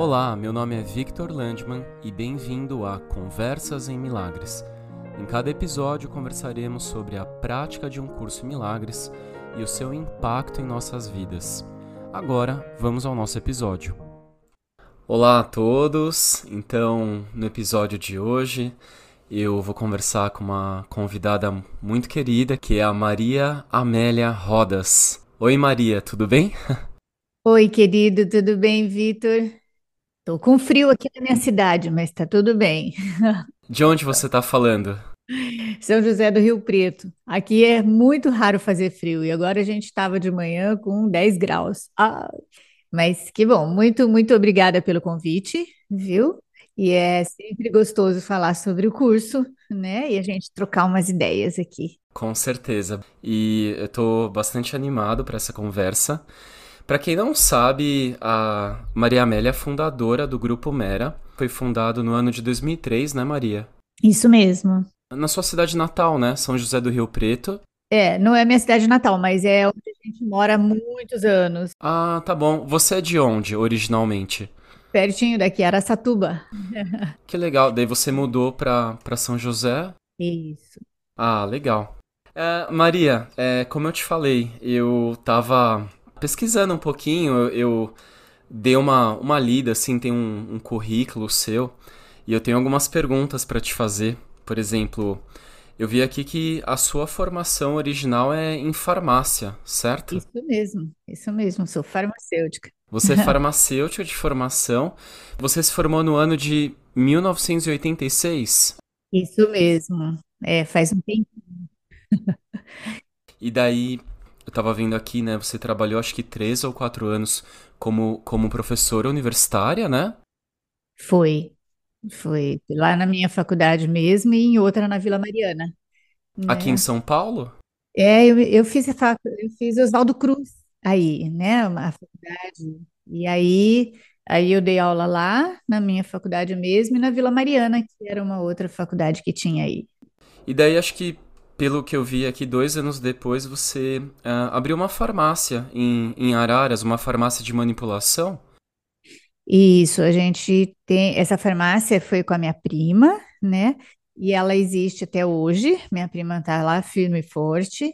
Olá, meu nome é Victor Landman e bem-vindo a Conversas em Milagres. Em cada episódio conversaremos sobre a prática de um curso em milagres e o seu impacto em nossas vidas. Agora, vamos ao nosso episódio. Olá a todos! Então, no episódio de hoje, eu vou conversar com uma convidada muito querida, que é a Maria Amélia Rodas. Oi, Maria, tudo bem? Oi, querido, tudo bem, Vitor? Tô com frio aqui na minha cidade, mas tá tudo bem. De onde você está falando? São José do Rio Preto. Aqui é muito raro fazer frio e agora a gente estava de manhã com 10 graus. Ah, mas que bom, muito, muito obrigada pelo convite, viu? E é sempre gostoso falar sobre o curso, né? E a gente trocar umas ideias aqui. Com certeza. E eu tô bastante animado para essa conversa. Para quem não sabe, a Maria Amélia é fundadora do Grupo Mera. Foi fundado no ano de 2003, né, Maria? Isso mesmo. Na sua cidade natal, né? São José do Rio Preto. É, não é minha cidade natal, mas é onde a gente mora há muitos anos. Ah, tá bom. Você é de onde, originalmente? Pertinho daqui, Araçatuba. Que legal. Daí você mudou para São José? Isso. Ah, legal. É, Maria, é, como eu te falei, eu tava pesquisando um pouquinho, eu, eu dei uma, uma lida, assim, tem um, um currículo seu, e eu tenho algumas perguntas para te fazer. Por exemplo, eu vi aqui que a sua formação original é em farmácia, certo? Isso mesmo, isso mesmo, sou farmacêutica. Você é farmacêutica de formação. Você se formou no ano de 1986? Isso mesmo, é, faz um tempo. E daí, eu tava vendo aqui, né? Você trabalhou acho que três ou quatro anos como, como professora universitária, né? Foi, foi lá na minha faculdade mesmo e em outra na Vila Mariana, Aqui em né? São Paulo? É, eu, eu fiz a fac, eu fiz Oswaldo Cruz aí, né, a faculdade. E aí, aí eu dei aula lá na minha faculdade mesmo e na Vila Mariana, que era uma outra faculdade que tinha aí. E daí acho que, pelo que eu vi aqui, dois anos depois, você ah, abriu uma farmácia em, em Araras, uma farmácia de manipulação. Isso, a gente tem. Essa farmácia foi com a minha prima, né? E ela existe até hoje. Minha prima está lá firme e forte.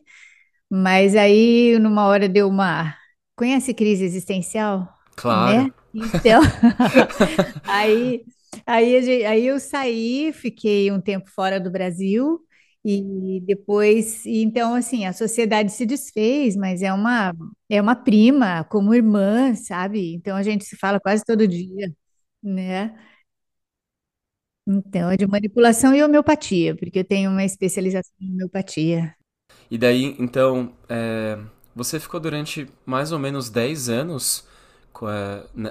Mas aí, numa hora deu uma. Conhece crise existencial? Claro. Né? Então, aí, aí, aí eu saí, fiquei um tempo fora do Brasil. E depois, então, assim, a sociedade se desfez, mas é uma, é uma prima, como irmã, sabe? Então a gente se fala quase todo dia, né? Então, é de manipulação e homeopatia, porque eu tenho uma especialização em homeopatia. E daí, então, é, você ficou durante mais ou menos 10 anos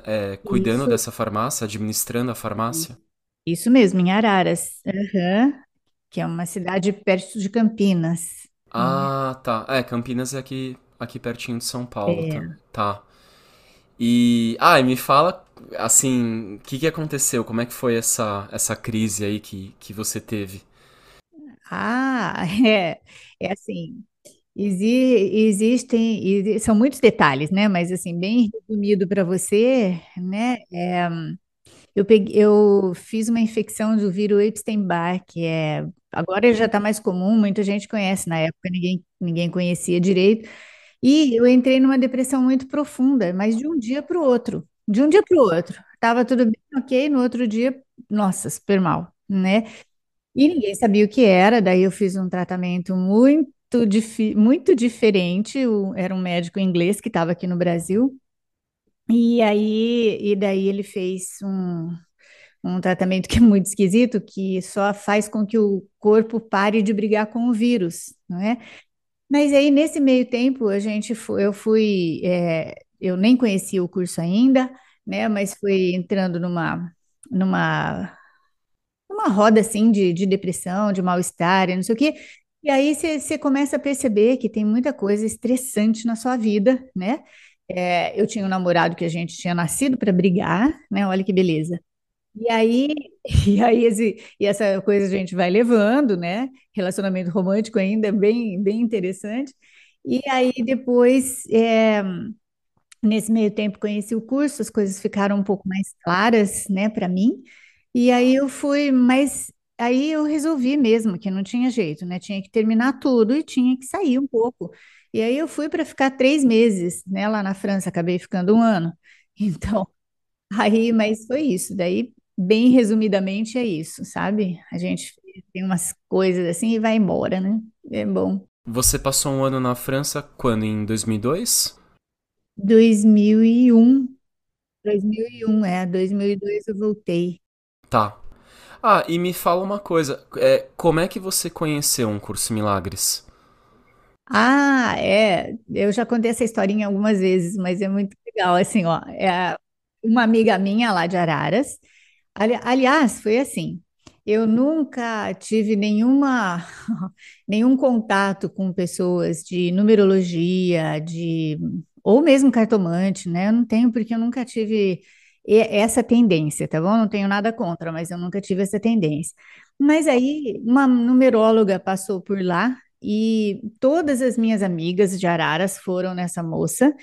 é, é, cuidando Isso, dessa farmácia, administrando a farmácia? isso mesmo, em Araras, Aham. Que é uma cidade perto de Campinas. Ah, tá. É, Campinas é aqui, aqui pertinho de São Paulo, tá? É. Tá. E, ah, e me fala, assim, o que que aconteceu? Como é que foi essa, essa crise aí que, que você teve? Ah, é, é assim, exi- existem, exi- são muitos detalhes, né? Mas assim, bem resumido para você, né? é, eu peguei, eu fiz uma infecção do vírus Epstein-Barr, que é agora já está mais comum, muita gente conhece, na época ninguém, ninguém conhecia direito, e eu entrei numa depressão muito profunda, mas de um dia para o outro, de um dia para o outro, estava tudo bem, ok, no outro dia, nossa, super mal, né? E ninguém sabia o que era, daí eu fiz um tratamento muito, muito diferente. era um médico inglês que estava aqui no Brasil, e aí, e daí ele fez um, um tratamento que é muito esquisito, que só faz com que o corpo pare de brigar com o vírus, não é? Mas aí, nesse meio tempo, a gente foi, eu fui, é, eu nem conhecia o curso ainda, né? Mas fui entrando numa, numa uma roda assim de, de depressão, de mal-estar, não sei o quê. E aí você começa a perceber que tem muita coisa estressante na sua vida, né? É, eu tinha um namorado que a gente tinha nascido para brigar, né? Olha que beleza. E aí, e aí esse, e essa coisa a gente vai levando, né? Relacionamento romântico ainda bem, bem interessante. E aí depois é, Nesse meio tempo conheci o curso, as coisas ficaram um pouco mais claras, né, para mim. E aí eu fui, mas aí eu resolvi mesmo que não tinha jeito, né? Tinha que terminar tudo e tinha que sair um pouco. E aí eu fui para ficar três meses, né, lá na França, acabei ficando um ano. Então, aí, mas foi isso. Daí, bem resumidamente, é isso, sabe? A gente tem umas coisas assim e vai embora, né? É bom. Você passou um ano na França quando? Em 2002? 2001. 2001, é. 2002 eu voltei. Tá. Ah, e me fala uma coisa. É, como é que você conheceu um curso Milagres? Ah, é. Eu já contei essa historinha algumas vezes, mas é muito legal. Assim, ó, é uma amiga minha lá de Araras. Ali- aliás, foi assim. Eu nunca tive nenhuma, nenhum contato com pessoas de numerologia, de ou mesmo cartomante, né? Eu não tenho porque eu nunca tive essa tendência, tá bom? Não tenho nada contra, mas eu nunca tive essa tendência. Mas aí uma numeróloga passou por lá e todas as minhas amigas de Araras foram nessa moça.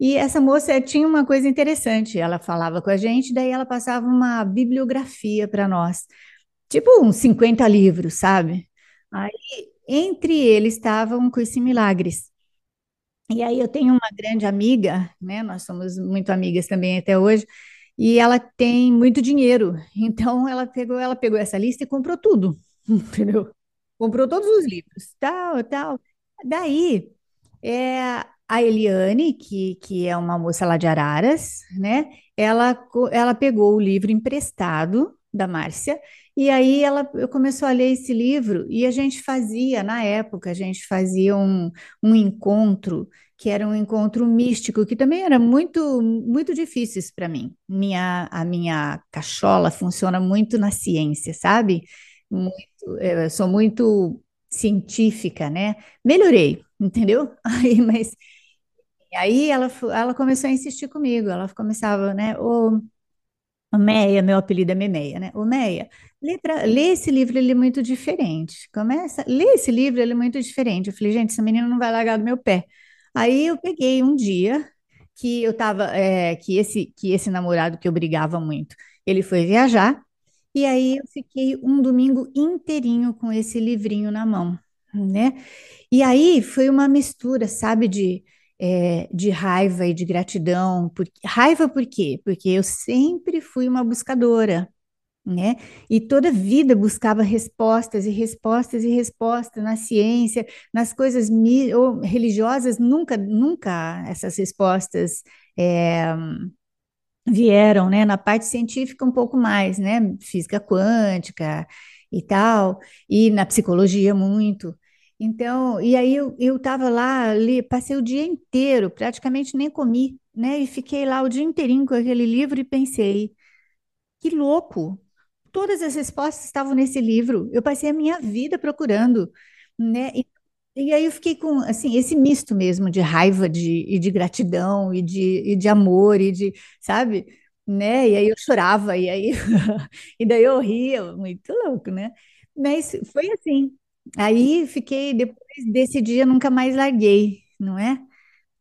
E essa moça tinha uma coisa interessante, ela falava com a gente, daí ela passava uma bibliografia para nós. Tipo uns 50 livros, sabe? Aí, entre eles estavam um Curso em Milagres. E aí eu tenho uma grande amiga, né? Nós somos muito amigas também até hoje, e ela tem muito dinheiro. Então ela pegou, ela pegou essa lista e comprou tudo, entendeu? Comprou todos os livros, tal, tal. Daí, é, a Eliane, que, que é uma moça lá de Araras, né? Ela, ela pegou o livro emprestado da Márcia, e aí ela começou a ler esse livro, e a gente fazia, na época, a gente fazia um, um encontro, que era um encontro místico, que também era muito, muito difícil para mim. Minha, a minha cachola funciona muito na ciência, sabe? Muito, eu sou muito científica, né? Melhorei, entendeu? Aí, mas aí ela, ela começou a insistir comigo. Ela começava, né? Ô Meia, meu apelido é Memeia, né? Ô Meia, lê, pra- lê esse livro, ele é muito diferente. Começa, lê esse livro, ele é muito diferente. Eu falei, gente, essa menina não vai largar do meu pé. Aí eu peguei um dia que eu tava, é, que esse, que esse namorado que eu brigava muito, ele foi viajar. E aí eu fiquei um domingo inteirinho com esse livrinho na mão, né? E aí foi uma mistura, sabe, de, é, de raiva e de gratidão. Por, raiva por quê? Porque eu sempre fui uma buscadora, né? E toda vida buscava respostas e respostas e respostas na ciência, nas coisas ou religiosas, nunca, nunca essas respostas. é, vieram, né, na parte científica um pouco mais, né, física quântica e tal, e na psicologia muito. Então, e aí eu, eu tava lá, li, passei o dia inteiro, praticamente nem comi, né, e fiquei lá o dia inteirinho com aquele livro e pensei, que louco! Todas as respostas estavam nesse livro. Eu passei a minha vida procurando, né? E, e aí eu fiquei com assim esse misto mesmo de raiva de, e de gratidão e de, e de amor e de, sabe? Né? E aí eu chorava e aí e daí eu ria, muito louco, né? Mas foi assim. Aí fiquei depois desse dia nunca mais larguei, não é?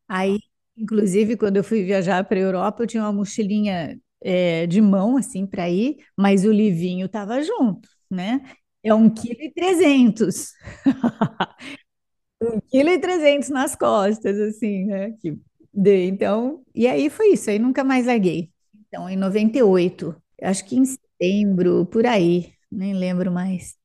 Aí, inclusive, quando eu fui viajar para a Europa, eu tinha uma mochilinha é, de mão, assim, para ir, mas o livinho estava junto, né? É um quilo e trezentos. Um quilo e trezentos nas costas, assim, né? Que então, e aí foi isso, aí nunca mais larguei. Então, em 98, acho que em setembro, por aí, nem lembro mais.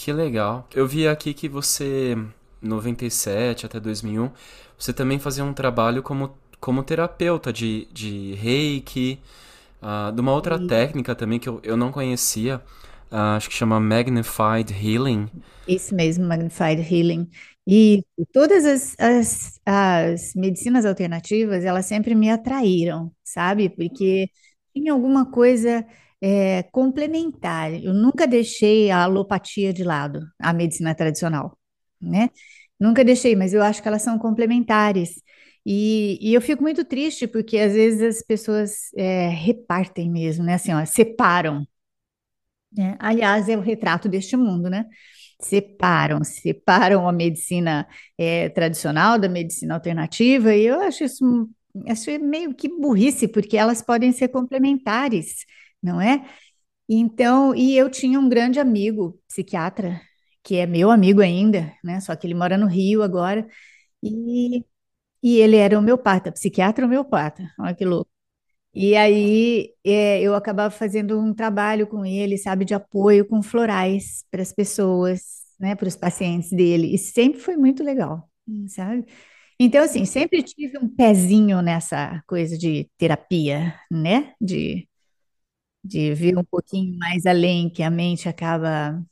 Que legal. Eu vi aqui que você, 97 até 2001, você também fazia um trabalho como, como terapeuta de, de reiki, ah, de uma outra técnica também que eu, eu não conhecia, ah, acho que chama Magnified Healing. Esse mesmo, Magnified Healing. E todas as, as, as medicinas alternativas, elas sempre me atraíram, sabe? Porque tinha alguma coisa é, complementar. Eu nunca deixei a alopatia de lado, a medicina tradicional, né? Nunca deixei, mas eu acho que elas são complementares. E, e eu fico muito triste porque às vezes as pessoas é, repartem mesmo, né? Assim, ó, separam né? Aliás, é o retrato deste mundo, né? Separam, separam a medicina eh, tradicional da medicina alternativa, e eu acho isso acho meio que burrice, porque elas podem ser complementares, não é? Então, e eu tinha um grande amigo, psiquiatra, que é meu amigo ainda, né? Só que ele mora no Rio agora, e, e ele era homeopata, psiquiatra homeopata, olha que louco. E aí é, eu acabava fazendo um trabalho com ele, sabe, de apoio com florais para as pessoas, né, para os pacientes dele. E sempre foi muito legal, sabe? Então, assim, sempre tive um pezinho nessa coisa de terapia, né? De, de ver um pouquinho mais além, que a mente acaba.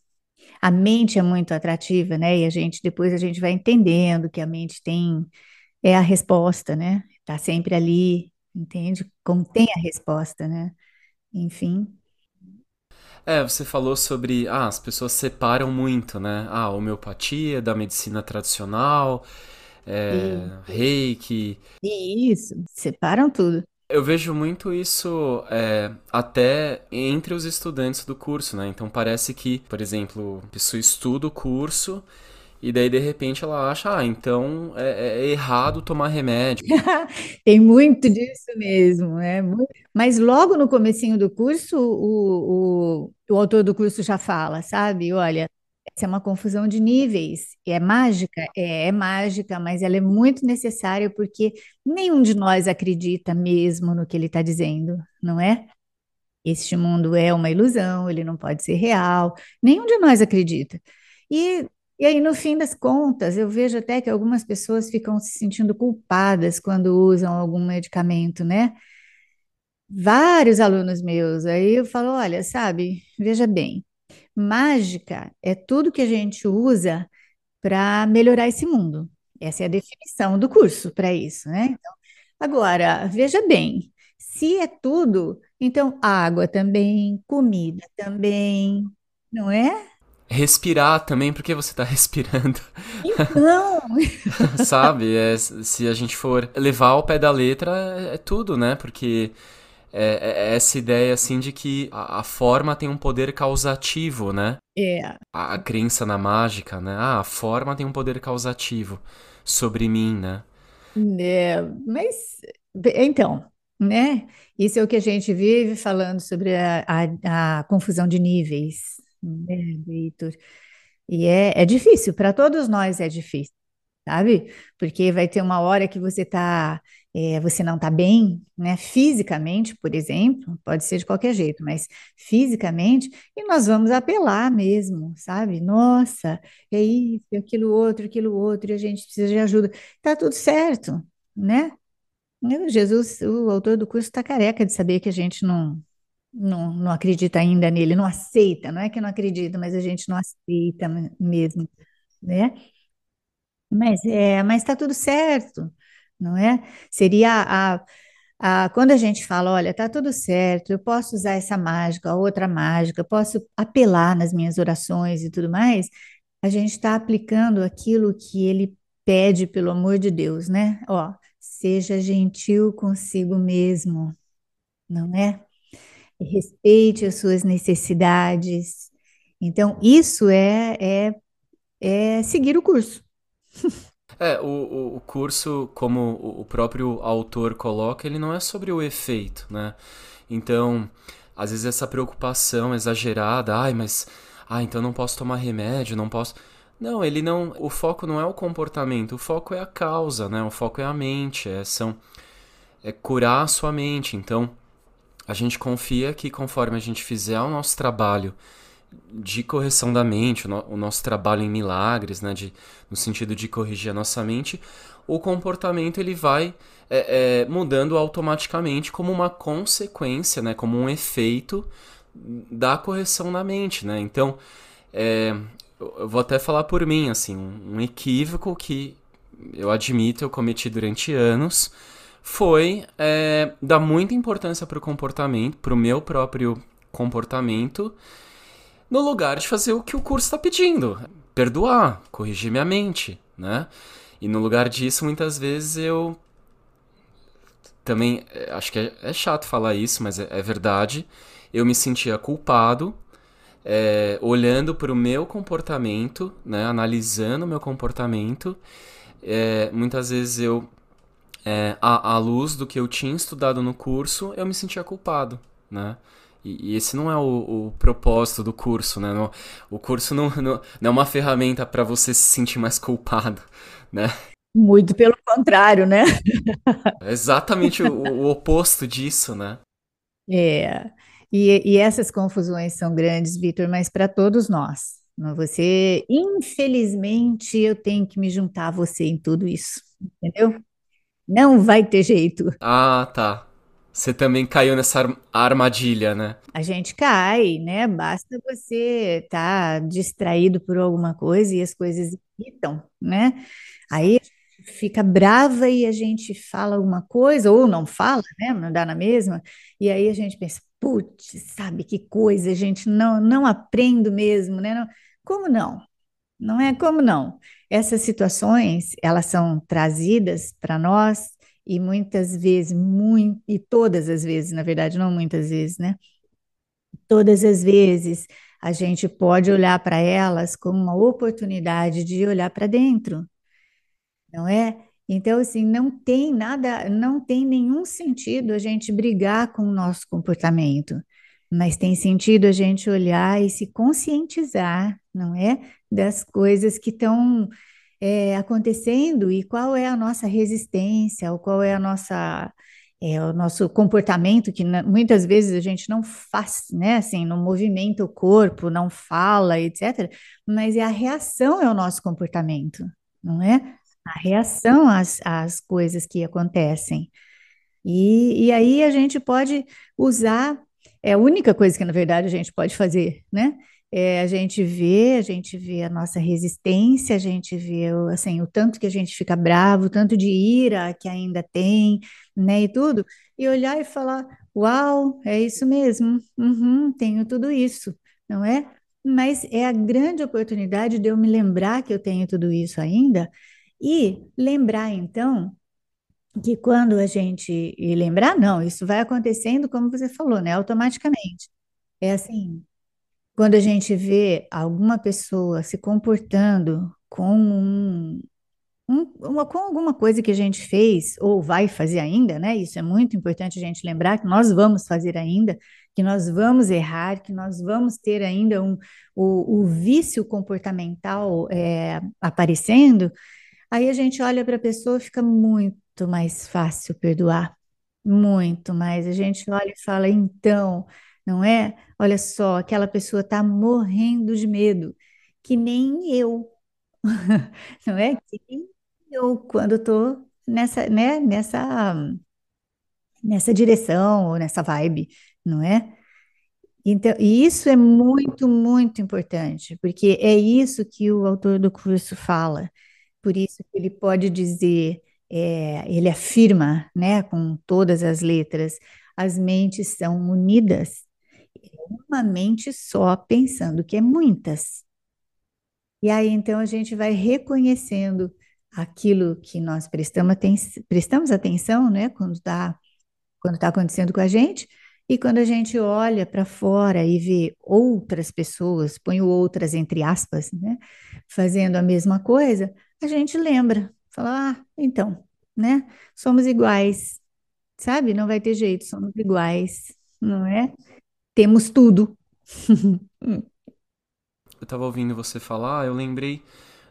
A mente é muito atrativa, né? E a gente depois a gente vai entendendo que a mente tem é a resposta, né? Tá sempre ali, entende? Contém a resposta, né? Enfim. É, você falou sobre, ah, as pessoas separam muito, né? Ah, a homeopatia da medicina tradicional, é, reiki. isso, separam tudo. Eu vejo muito isso é, até entre os estudantes do curso, né? Então parece que, por exemplo, a pessoa estuda o curso e daí de repente ela acha, ah, então é, é errado tomar remédio. Tem muito disso mesmo, né? Mas logo no comecinho do curso, o, o, o autor do curso já fala, sabe? Olha, essa é uma confusão de níveis. É mágica? É, é mágica, mas ela é muito necessária porque nenhum de nós acredita mesmo no que ele está dizendo, não é? Este mundo é uma ilusão, ele não pode ser real. Nenhum de nós acredita. E, e aí, no fim das contas, eu vejo até que algumas pessoas ficam se sentindo culpadas quando usam algum medicamento, né? Vários alunos meus, aí eu falo, olha, sabe, veja bem, mágica é tudo que a gente usa para melhorar esse mundo. Essa é a definição do curso para isso, né? Agora, veja bem, se é tudo, então água também, comida também, não é? Respirar também, porque você tá respirando, Então, sabe? É, se a gente for levar ao pé da letra, é, é tudo, né? Porque é, é essa ideia, assim, de que a, a forma tem um poder causativo, né? é, A, a crença na mágica, né? Ah, a forma tem um poder causativo sobre mim, né? né, mas então, né? Isso é o que a gente vive falando sobre a, a- a confusão de níveis, né, Victor? E é, é difícil, para todos nós é difícil. sabe? Porque vai ter uma hora que você tá, é, você não tá bem, né? Fisicamente, por exemplo, pode ser de qualquer jeito, mas fisicamente, e nós vamos apelar mesmo, sabe? Nossa, é isso, aquilo outro, aquilo outro, e a gente precisa de ajuda. Tá tudo certo, né? Jesus, o autor do curso está careca de saber que a gente não, não, não acredita ainda nele, não aceita, não é que não acredita, mas a gente não aceita mesmo, né? Mas é, mas está tudo certo, não é? Seria a, a, quando a gente fala, olha, está tudo certo, eu posso usar essa mágica, outra mágica, eu posso apelar nas minhas orações e tudo mais, a gente está aplicando aquilo que ele pede, pelo amor de Deus, né? Ó, seja gentil consigo mesmo, não é? Respeite as suas necessidades. Então, isso é, é, é seguir o curso. É, o, o, curso, como o próprio autor coloca, ele não é sobre o efeito, né? Então, às vezes essa preocupação exagerada, ai, mas, ah, então não posso tomar remédio, não posso. Não, ele não. O foco não é o comportamento, o foco é a causa, né? O foco é a mente, é, são, é curar a sua mente. Então, a gente confia que conforme a gente fizer o nosso trabalho de correção da mente, o, no- o nosso trabalho em milagres, né, de, no sentido de corrigir a nossa mente, o comportamento ele vai é, é, mudando automaticamente como uma consequência, né, como um efeito da correção na mente, né? Então, é, eu vou até falar por mim, assim, um, um equívoco que eu admito eu cometi durante anos foi é, dar muita importância para o comportamento, para o meu próprio comportamento, no lugar de fazer o que o curso está pedindo, perdoar, corrigir minha mente, né? E no lugar disso, muitas vezes eu também, é, acho que é, é chato falar isso, mas é, é verdade, eu me sentia culpado, é, olhando para o meu comportamento, né? Analisando o meu comportamento, é, muitas vezes eu é, à, à luz do que eu tinha estudado no curso, eu me sentia culpado, né? E, e esse não é o, o, propósito do curso, né? O curso não, não, não é uma ferramenta para você se sentir mais culpado, né? Muito pelo contrário, né? É exatamente o, o oposto disso, né? É. E, e essas confusões são grandes, Vitor, mas para todos nós. Você, infelizmente, eu tenho que me juntar a você em tudo isso, entendeu? Não vai ter jeito. Ah, tá. Você também caiu nessa armadilha, né? A gente cai, né? Basta você estar tá distraído por alguma coisa e as coisas irritam, né? Aí fica brava e a gente fala alguma coisa, ou não fala, né? Não dá na mesma. E aí a gente pensa, putz, sabe que coisa, a gente não, não aprendo mesmo, né? Não, como não? Não é como não? Essas situações, elas são trazidas para nós e muitas vezes, muito, e todas as vezes, na verdade, não muitas vezes, né? Todas as vezes a gente pode olhar para elas como uma oportunidade de olhar para dentro, não é? Então, assim, não tem nada, não tem nenhum sentido a gente brigar com o nosso comportamento, mas tem sentido a gente olhar e se conscientizar, não é? Das coisas que estão é, acontecendo e qual é a nossa resistência, ou qual é a nossa. É, o nosso comportamento, que muitas vezes a gente não faz, né? Assim, não movimenta o corpo, não fala, etc. Mas é a reação é o nosso comportamento, não é? a reação às, às coisas que acontecem. E, e aí a gente pode usar, é a única coisa que na verdade a gente pode fazer, né? É, a gente vê, a gente vê a nossa resistência, a gente vê assim, o tanto que a gente fica bravo, o tanto de ira que ainda tem, né, e tudo, e olhar e falar, uau, é isso mesmo, uhum, tenho tudo isso, não é? Mas é a grande oportunidade de eu me lembrar que eu tenho tudo isso ainda e lembrar, então, que quando a gente. E lembrar, não, isso vai acontecendo, como você falou, né? Automaticamente. É assim, quando a gente vê alguma pessoa se comportando com um, um, uma, com alguma coisa que a gente fez ou vai fazer ainda, né? Isso é muito importante a gente lembrar que nós vamos fazer ainda, que nós vamos errar, que nós vamos ter ainda um, o, o vício comportamental é, aparecendo. Aí a gente olha para a pessoa, fica muito mais fácil perdoar, muito mais. A gente olha e fala, então, não é? Olha só, aquela pessoa está morrendo de medo, que nem eu, não é? Que nem eu quando estou nessa, né, nessa, nessa direção ou nessa vibe, não é? Então, e isso é muito, muito importante, porque é isso que o autor do curso fala por isso que ele pode dizer, é, ele afirma, né, com todas as letras, as mentes são unidas, uma mente só pensando que é muitas. E aí então a gente vai reconhecendo aquilo que nós prestamos, aten prestamos atenção, né, quando está quando tá acontecendo com a gente, e quando a gente olha para fora e vê outras pessoas, ponho outras entre aspas, né, fazendo a mesma coisa, a gente lembra, fala, ah, então, né? Somos iguais, sabe? Não vai ter jeito, somos iguais, não é? Temos tudo. eu estava ouvindo você falar, eu lembrei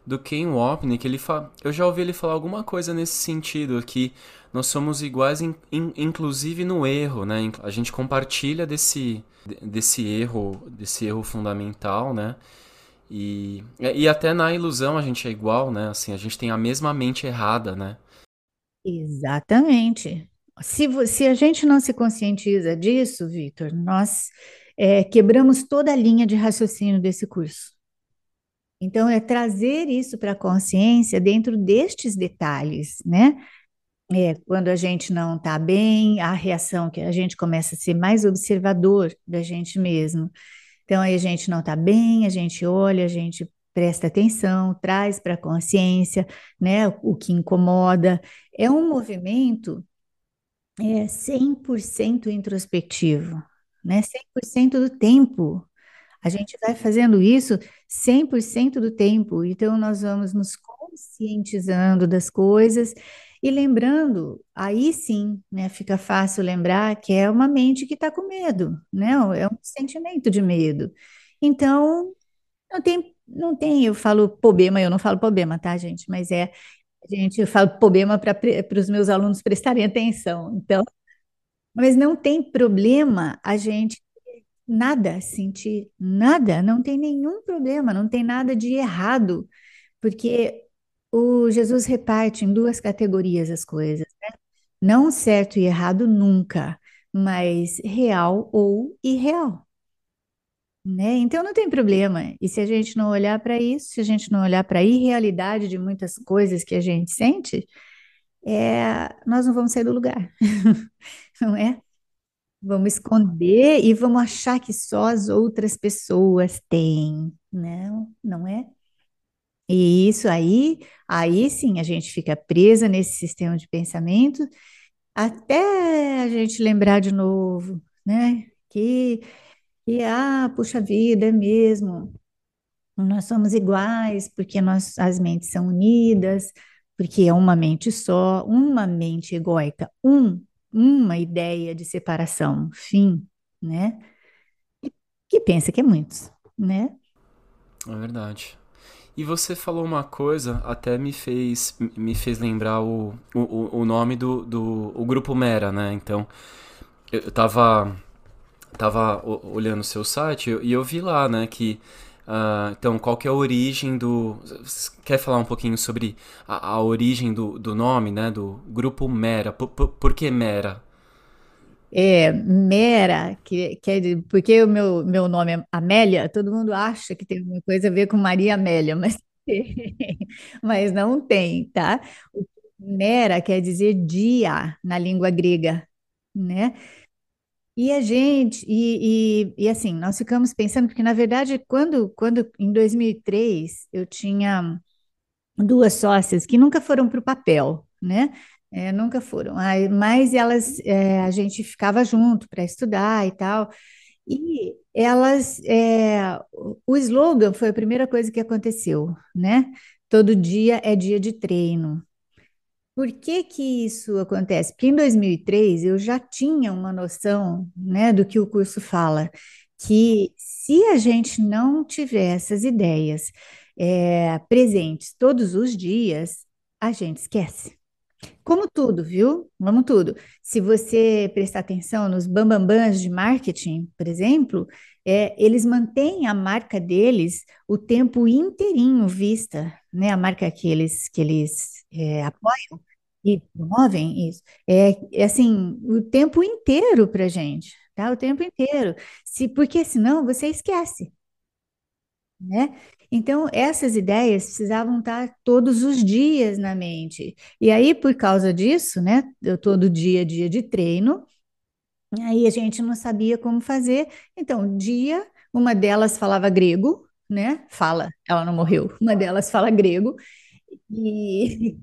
do Ken Wapnick, ele fa... eu já ouvi ele falar alguma coisa nesse sentido, que nós somos iguais, in, in, inclusive no erro, né? A gente compartilha desse, desse erro, desse erro fundamental, né? E, e até na ilusão a gente é igual, né? Assim, a gente tem a mesma mente errada, né? Exatamente. Se, se a gente não se conscientiza disso, Victor, nós é, quebramos toda a linha de raciocínio desse curso. Então, é trazer isso para a consciência dentro destes detalhes, né? É, quando a gente não está bem, a reação que a gente começa a ser mais observador da gente mesmo. Então, aí a gente não está bem, a gente olha, a gente presta atenção, traz para a consciência, né, o que incomoda. É um movimento é, 100% introspectivo, né, 100% do tempo. A gente vai fazendo isso 100% do tempo, então nós vamos nos conscientizando das coisas e lembrando, aí sim, né, fica fácil lembrar que é uma mente que está com medo, né? É um sentimento de medo. Então, não tem, não tem, eu falo problema, eu não falo problema, tá, gente? Mas é, gente, eu falo problema para os meus alunos prestarem atenção. Então, mas não tem problema a gente nada sentir nada, não tem nenhum problema, não tem nada de errado, porque o Jesus reparte em duas categorias as coisas, né? Não certo e errado nunca, mas real ou irreal. Né? Então não tem problema. E se a gente não olhar para isso, se a gente não olhar para a irrealidade de muitas coisas que a gente sente, é, nós não vamos sair do lugar, não é? Vamos esconder e vamos achar que só as outras pessoas têm. Não, não é? E isso aí, aí sim a gente fica presa nesse sistema de pensamento até a gente lembrar de novo, né? Que, que ah, puxa vida, é mesmo. Nós somos iguais porque nós, as mentes são unidas, porque é uma mente só, uma mente egóica, um, uma ideia de separação, fim, né? Que pensa que é muitos, né? É verdade. E você falou uma coisa, até me fez, me fez lembrar o, o, o nome do, do o grupo Mera, né? Então, eu tava, tava olhando o seu site e eu vi lá, né, que Uh, então, qual que é a origem do... Quer falar um pouquinho sobre a, a origem do, do nome, né? Do grupo Mera. Por, por, por que Mera? É, Mera, que, que é porque o meu, meu nome é Amélia, todo mundo acha que tem alguma coisa a ver com Maria Amélia, mas, mas não tem, tá? Mera quer dizer dia na língua grega, né? E a gente, e, e, e, assim, nós ficamos pensando, porque na verdade, quando, quando em 2003 eu tinha duas sócias que nunca foram para o papel, né? É, nunca foram, mas elas, é, a gente ficava junto para estudar e tal, e elas, é, o slogan foi a primeira coisa que aconteceu, né? Todo dia é dia de treino. Por que que isso acontece? Porque em 2003 eu já tinha uma noção, né, do que o curso fala, que se a gente não tiver essas ideias é, presentes todos os dias, a gente esquece. Como tudo, viu? Vamos tudo. Se você prestar atenção nos bambambãs de marketing, por exemplo, é, eles mantêm a marca deles o tempo inteirinho vista, né? A marca que eles, que eles é, apoiam, e promovem isso, é, é assim, o tempo inteiro para gente, tá? O tempo inteiro. Se, porque senão você esquece, né? Então, essas ideias precisavam estar todos os dias na mente. E aí, por causa disso, né? Eu todo dia, dia de treino, aí a gente não sabia como fazer. Então, dia, uma delas falava grego, né? Fala, ela não morreu. Uma delas fala grego. E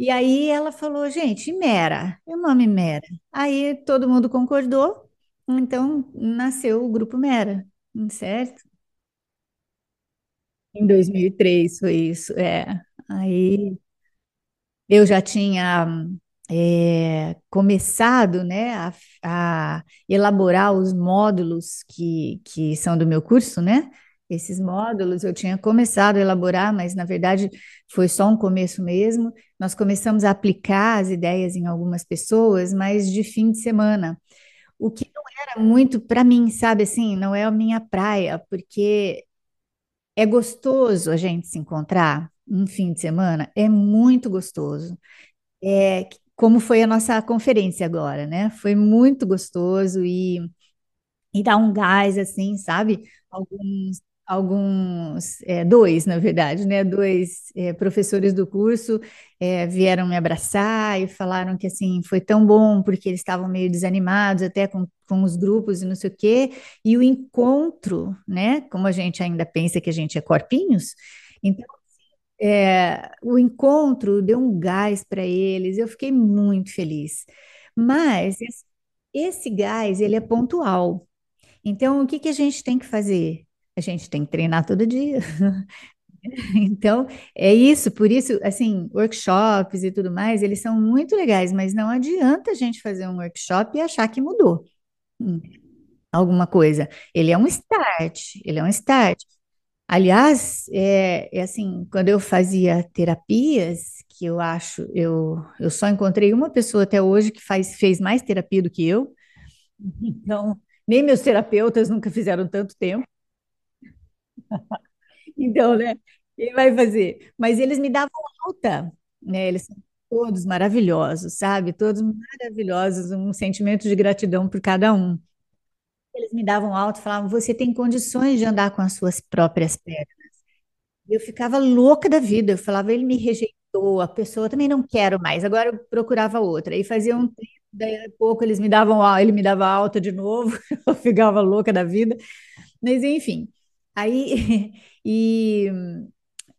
E aí ela falou, gente, Mera, é o nome Mera. Aí todo mundo concordou, então nasceu o grupo Mera, certo? Em 2003 foi isso, é. Aí eu já tinha é, começado, né, a, a elaborar os módulos que, que são do meu curso, né? Esses módulos eu tinha começado a elaborar, mas na verdade foi só um começo mesmo. Nós começamos a aplicar as ideias em algumas pessoas, mas de fim de semana. O que não era muito para mim, sabe assim, não é a minha praia, porque é gostoso a gente se encontrar um fim de semana, é muito gostoso. É, como foi a nossa conferência agora, né? Foi muito gostoso e, e dá um gás, assim, sabe? Alguns alguns, é, dois, na verdade, né? Dois é, professores do curso é, vieram me abraçar e falaram que assim foi tão bom porque eles estavam meio desanimados até com, com os grupos e não sei o quê. E o encontro, né? Como a gente ainda pensa que a gente é corpinhos, então é, o encontro deu um gás para eles. Eu fiquei muito feliz. Mas esse, gás ele é pontual. Então, o que que a gente tem que fazer? A gente tem que treinar todo dia. Então, é isso, por isso, assim, workshops e tudo mais, eles são muito legais, mas não adianta a gente fazer um workshop e achar que mudou hum, alguma coisa. Ele é um start, ele é um start. Aliás, é, é assim, quando eu fazia terapias, que eu acho, eu, eu só encontrei uma pessoa até hoje que faz, fez mais terapia do que eu, então, nem meus terapeutas nunca fizeram tanto tempo. Então, né? Quem vai fazer? Mas eles me davam alta, né? Eles são todos maravilhosos, sabe? Todos maravilhosos, um sentimento de gratidão por cada um. Eles me davam alta e falavam: você tem condições de andar com as suas próprias pernas. E Eu ficava louca da vida. Eu falava, ele me rejeitou, a pessoa também não quero mais. Agora eu procurava outra. Aí fazia um tempo, daí a pouco eles me davam, ele me dava alta de novo. Eu ficava louca da vida. Mas enfim. Aí e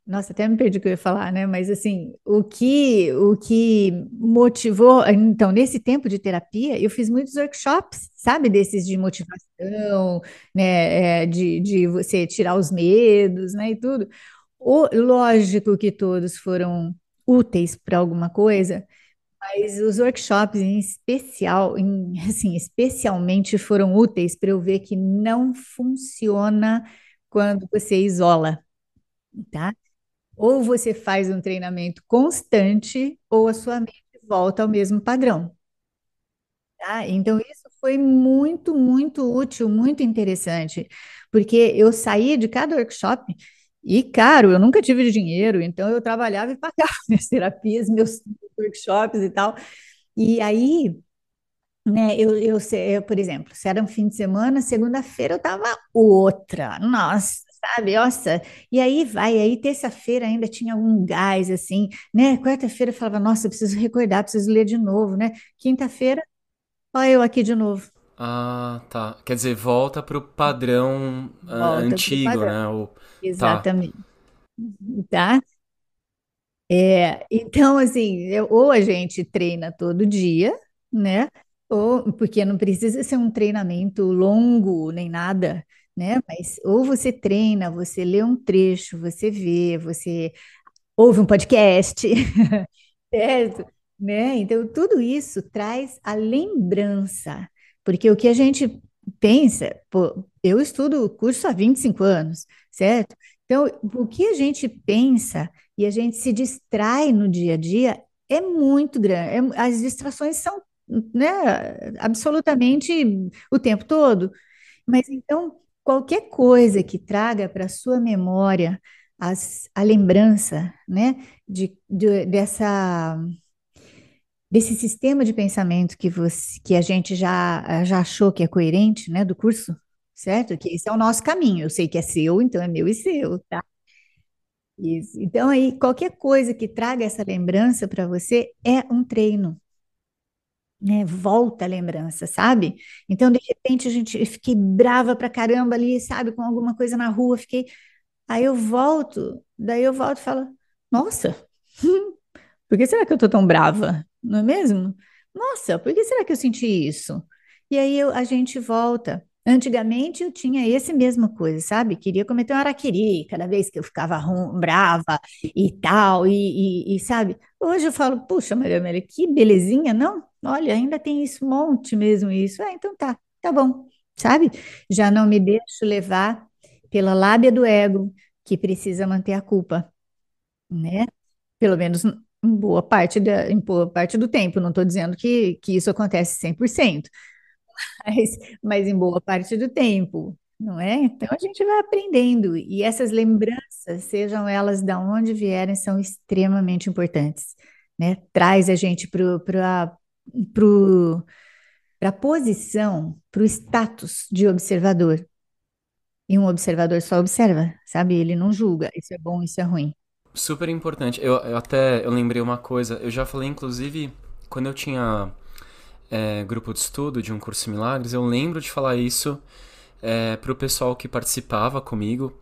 nossa, até me perdi o que eu ia falar, né? Mas assim, o que o que motivou, então, nesse tempo de terapia, eu fiz muitos workshops, sabe, desses de motivação, né, é, de, de você tirar os medos, né, e tudo. O, lógico que todos foram úteis para alguma coisa, mas os workshops em especial, em, assim, especialmente foram úteis para eu ver que não funciona quando você isola, tá? Ou você faz um treinamento constante, ou a sua mente volta ao mesmo padrão, tá? Então, isso foi muito, muito útil, muito interessante, porque eu saía de cada workshop e, caro, eu nunca tive dinheiro, então eu trabalhava e pagava minhas terapias, meus workshops e tal. E aí né, eu, eu, por exemplo, se era um fim de semana, segunda-feira eu tava outra, nossa, sabe, nossa, e aí vai, aí terça-feira ainda tinha algum gás, assim, né, quarta-feira eu falava, nossa, eu preciso recordar, preciso ler de novo, né, quinta-feira, ó eu aqui de novo, Ah, tá. Quer dizer, volta pro padrão pro antigo, padrão, né? O... Tá. exatamente, tá? É, então, assim, eu- ou a gente treina todo dia, né? Ou, porque não precisa ser um treinamento longo nem nada, né? Mas ou você treina, você lê um trecho, você vê, você ouve um podcast, certo? Né? Então, tudo isso traz a lembrança, porque o que a gente pensa, pô, eu estudo o curso há 25 anos, certo? Então, o que a gente pensa e a gente se distrai no dia a dia é muito grande. É- as distrações são, né, absolutamente o tempo todo. Mas então, qualquer coisa que traga para a sua memória as- a lembrança, né, de, de- dessa, desse sistema de pensamento que você, que a gente já, já achou que é coerente, né, do curso, certo? Que esse é o nosso caminho. Eu sei que é seu, então é meu e seu, tá? Isso. Então, aí, qualquer coisa que traga essa lembrança para você é um treino, né? Volta a lembrança, sabe? Então, de repente, a gente, eu fiquei brava pra caramba ali, sabe, com alguma coisa na rua, fiquei. Aí eu volto, daí eu volto e falo, nossa, por que será que eu tô tão brava? Não é mesmo? Nossa, por que será que eu senti isso? E aí eu- a gente volta. Antigamente eu tinha esse mesma coisa, sabe? Queria cometer um araquiri cada vez que eu ficava rum- brava e tal, e, e- e, sabe? Hoje eu falo, puxa, Maria Amélia, que belezinha, não? Olha, ainda tem um monte mesmo isso. Ah, então tá, tá bom, sabe? Já não me deixo levar pela lábia do ego, que precisa manter a culpa, né? Pelo menos em boa parte da, em boa parte do tempo. Não estou dizendo que, que isso acontece 100%, mas, mas em boa parte do tempo, não é? Então a gente vai aprendendo. E essas lembranças, sejam elas de onde vierem, são extremamente importantes, né? Traz a gente para a posição, para o status de observador. E um observador só observa, sabe? Ele não julga. Isso é bom, isso é ruim. Super importante. Eu, eu até eu lembrei uma coisa. Eu já falei, inclusive, quando eu tinha é, grupo de estudo de um curso em Milagres, eu lembro de falar isso é, pro pessoal que participava comigo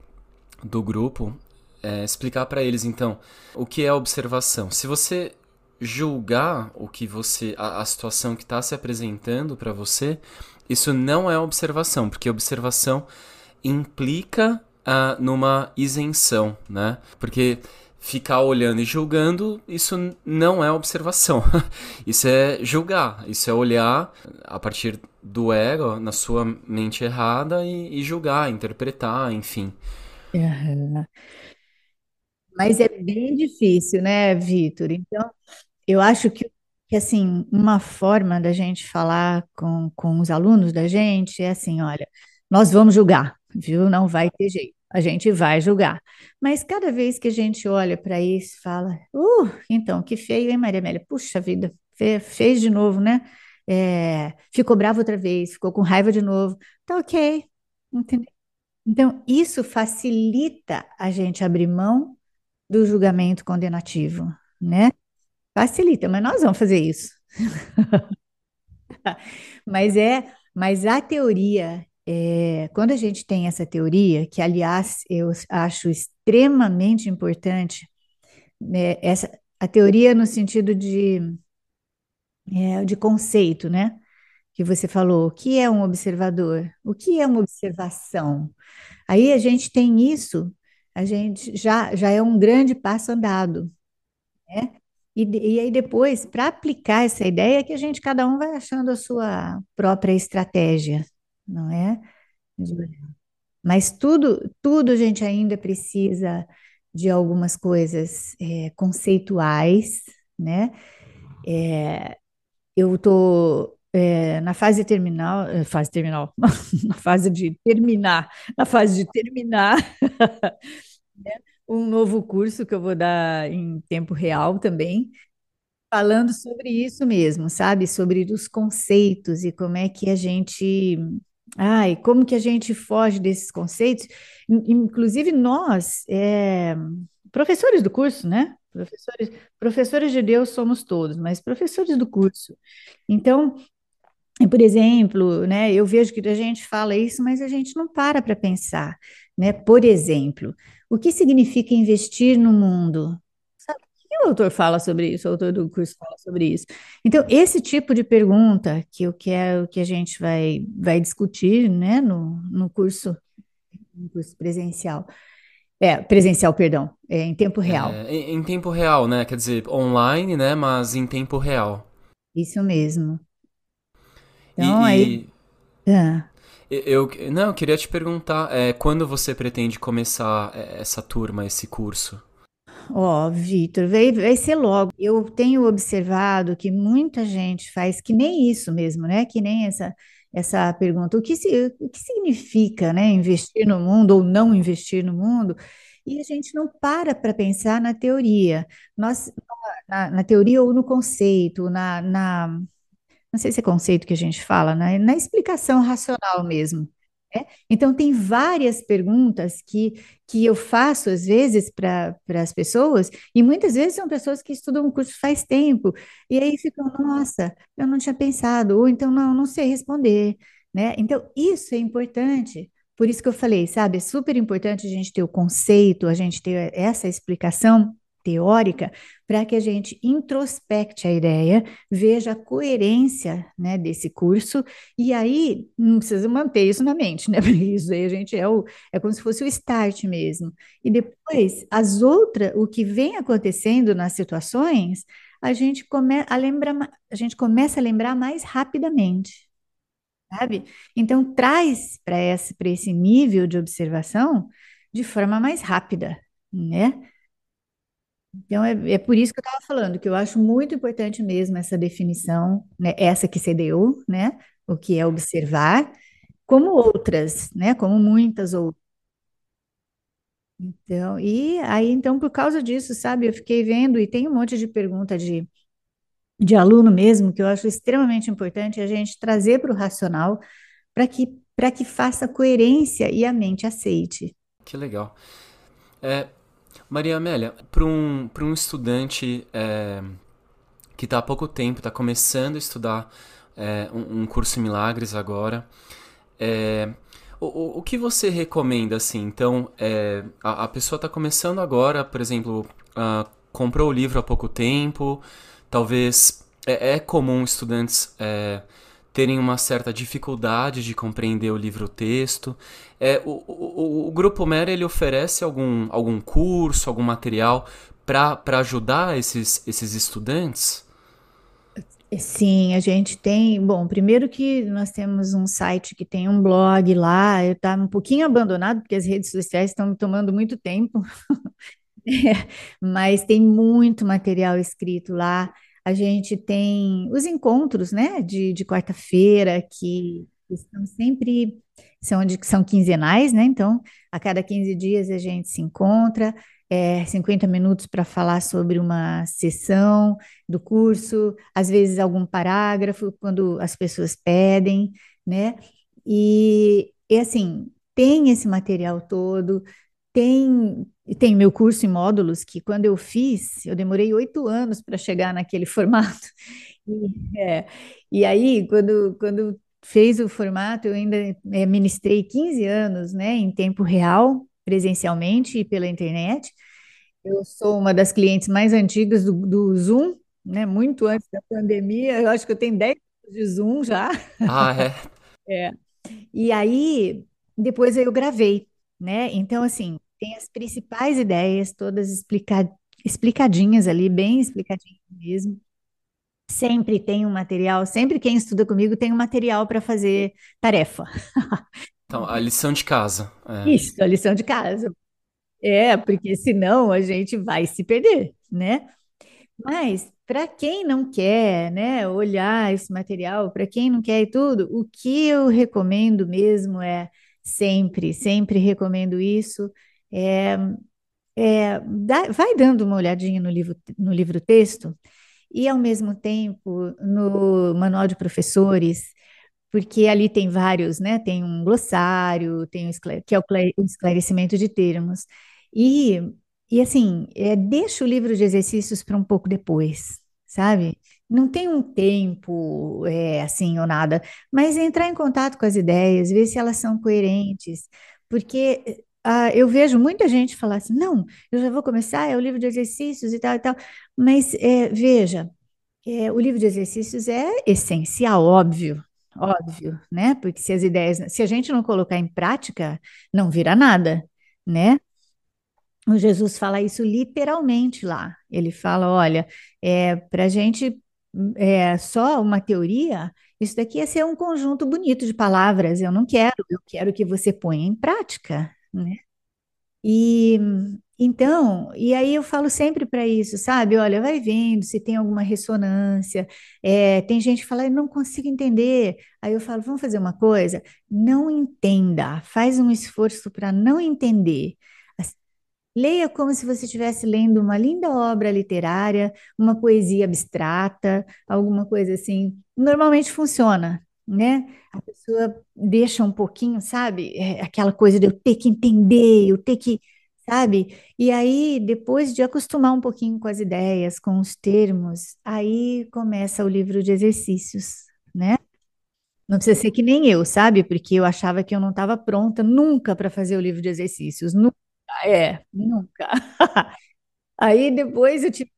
do grupo, é, explicar para eles então o que é observação. Se você julgar o que você a, a situação que está se apresentando para você, isso não é observação, porque observação implica uh, numa isenção, né? Porque ficar olhando e julgando, isso não é observação. isso é julgar, isso é olhar a partir do ego, na sua mente errada e, e julgar, interpretar, enfim. Aham. Mas é bem difícil, né, Vitor? Então, eu acho que, que, assim, uma forma da gente falar com, com os alunos da gente é assim, olha, nós vamos julgar, viu? Não vai ter jeito. A gente vai julgar. Mas cada vez que a gente olha para isso, fala, uh, então, que feio, hein, Maria Amélia? Puxa vida, fe- fez de novo, né? É, ficou bravo outra vez, ficou com raiva de novo. Tá ok, entendeu? Então, isso facilita a gente abrir mão do julgamento condenativo, né? Facilita, mas nós vamos fazer isso. Mas é, mas a teoria, é, quando a gente tem essa teoria, que aliás eu acho extremamente importante, né, essa, a teoria no sentido de, é, de conceito, né? Que você falou, o que é um observador? O que é uma observação? Aí a gente tem isso, a gente já, já é um grande passo andado, né? E, e aí depois, para aplicar essa ideia, é que a gente, cada um vai achando a sua própria estratégia, não é? Mas tudo, tudo a gente ainda precisa de algumas coisas é, conceituais, né? Eu estou na fase terminal, eh, fase terminal, na fase de terminar, na fase de terminar um novo curso que eu vou dar em tempo real também, falando sobre isso mesmo, sabe? Sobre os conceitos e como é que a gente, ai, como que a gente foge desses conceitos. In- Inclusive nós, é, professores do curso, né? Professores, professores de Deus somos todos, mas professores do curso. Então, por exemplo, né, eu vejo que a gente fala isso, mas a gente não para para pensar, né? Por exemplo, o que significa investir no mundo? Sabe, o que o autor fala sobre isso? O autor do curso fala sobre isso. Então, esse tipo de pergunta que eu quero que a gente vai, vai discutir, né, no, no curso, no curso presencial. É, presencial, perdão, é, em tempo real. É, em, em tempo real, né? Quer dizer, online, né? Mas em tempo real. Isso mesmo. Então, aí, E, ah, e eu, não, eu queria te perguntar, é, quando você pretende começar é, essa turma, esse curso? Ó, Vitor, vai, vai ser logo. Eu tenho observado que muita gente faz que nem isso mesmo, né? Que nem essa, essa pergunta. O que, se- o que significa, né, investir no mundo ou não investir no mundo? E a gente não para para pensar na teoria. Nós, na, na teoria ou no conceito, na, na não sei se é conceito que a gente fala, né? Na explicação racional mesmo. né? Então, tem várias perguntas que, que eu faço, às vezes, para as pessoas, e muitas vezes são pessoas que estudam o curso faz tempo, e aí ficam, nossa, eu não tinha pensado, ou então, não, não sei responder, né? Então, isso é importante. Por isso que eu falei, sabe, é super importante a gente ter o conceito, a gente ter essa explicação teórica, para que a gente introspecte a ideia veja a coerência, né, desse curso, e aí não precisa manter isso na mente, né? Porque isso aí a gente é o, é como se fosse o start mesmo. E depois, as outras, o que vem acontecendo nas situações, a gente come, a lembra, a gente começa a lembrar mais rapidamente, sabe? Então traz para esse, esse nível de observação de forma mais rápida, né? Então, é, é por isso que eu estava falando, que eu acho muito importante mesmo essa definição, né, essa que você deu, né, o que é observar, como outras, né, como muitas outras. Então, e aí, então, por causa disso, sabe, eu fiquei vendo, e tem um monte de pergunta de, de aluno mesmo, que eu acho extremamente importante a gente trazer para o racional, para que, para que faça coerência e a mente aceite. Que legal. É, Maria Amélia, para um, um estudante é, que está há pouco tempo, está começando a estudar é, um, um curso em Milagres agora, é, o, o, que você recomenda, assim? Então, é, a, a pessoa está começando agora, por exemplo, ah, comprou o livro há pouco tempo, talvez é, é comum estudantes é, terem uma certa dificuldade de compreender o livro-texto. É, o, o, o Grupo Mera ele oferece algum, algum curso, algum material para ajudar esses, esses estudantes? Sim, a gente tem. Bom, primeiro que nós temos um site que tem um blog lá, está um pouquinho abandonado, porque as redes sociais estão me tomando muito tempo, É, mas tem muito material escrito lá. A gente tem os encontros, né, de, de quarta-feira, que estão sempre, são, de, são quinzenais, né? Então, a cada 15 dias a gente se encontra, é, 50 minutos para falar sobre uma sessão do curso, às vezes algum parágrafo, quando as pessoas pedem, né? E, e assim, tem esse material todo, tem, tem meu curso em módulos, que quando eu fiz, eu demorei oito anos para chegar naquele formato. E, é, e aí, quando, quando fez o formato, eu ainda é, ministrei 15 anos, né, em tempo real, presencialmente e pela internet. Eu sou uma das clientes mais antigas do, do Zoom, né, muito antes da pandemia. Eu acho que eu tenho 10 anos de Zoom já. Ah, é? É. E aí, depois eu gravei, né? Então, assim, tem as principais ideias, todas explica- explicadinhas ali, bem explicadinhas mesmo. Sempre tem um material, sempre quem estuda comigo tem um material para fazer tarefa. Então, a lição de casa. É. Isso, a lição de casa. É, porque senão a gente vai se perder, né? Mas para quem não quer, né, olhar esse material, para quem não quer e tudo, o que eu recomendo mesmo é sempre, sempre recomendo isso, é, é, dá- vai dando uma olhadinha no livro, no livro-texto e, ao mesmo tempo, no manual de professores, porque ali tem vários, né? Tem um glossário, tem esclare- que é o esclarecimento de termos. E, e assim, é, deixa o livro de exercícios para um pouco depois, sabe? Não tem um tempo, é, assim, ou nada, mas entrar em contato com as ideias, ver se elas são coerentes, porque ah, eu vejo muita gente falar assim, não, eu já vou começar, é o livro de exercícios e tal e tal, mas é, veja, é, o livro de exercícios é essencial, óbvio, óbvio, né? Porque se as ideias, se a gente não colocar em prática, não vira nada, né? O Jesus fala isso literalmente lá. Ele fala, olha, é, para a gente é só uma teoria, isso daqui é ser um conjunto bonito de palavras. Eu não quero, eu quero que você ponha em prática, né? E então, e aí eu falo sempre para isso, sabe? Olha, vai vendo se tem alguma ressonância. É, tem gente que fala, eu não consigo entender. Aí eu falo, vamos fazer uma coisa? Não entenda, faz um esforço para não entender. Leia como se você estivesse lendo uma linda obra literária, uma poesia abstrata, alguma coisa assim. Normalmente funciona, né? A pessoa deixa um pouquinho, sabe? É, aquela coisa de eu ter que entender, eu ter que, sabe? E aí, depois de acostumar um pouquinho com as ideias, com os termos, aí começa o livro de exercícios, né? Não precisa ser que nem eu, sabe? Porque eu achava que eu não estava pronta nunca para fazer o livro de exercícios. Nunca, é, nunca. Aí depois eu tive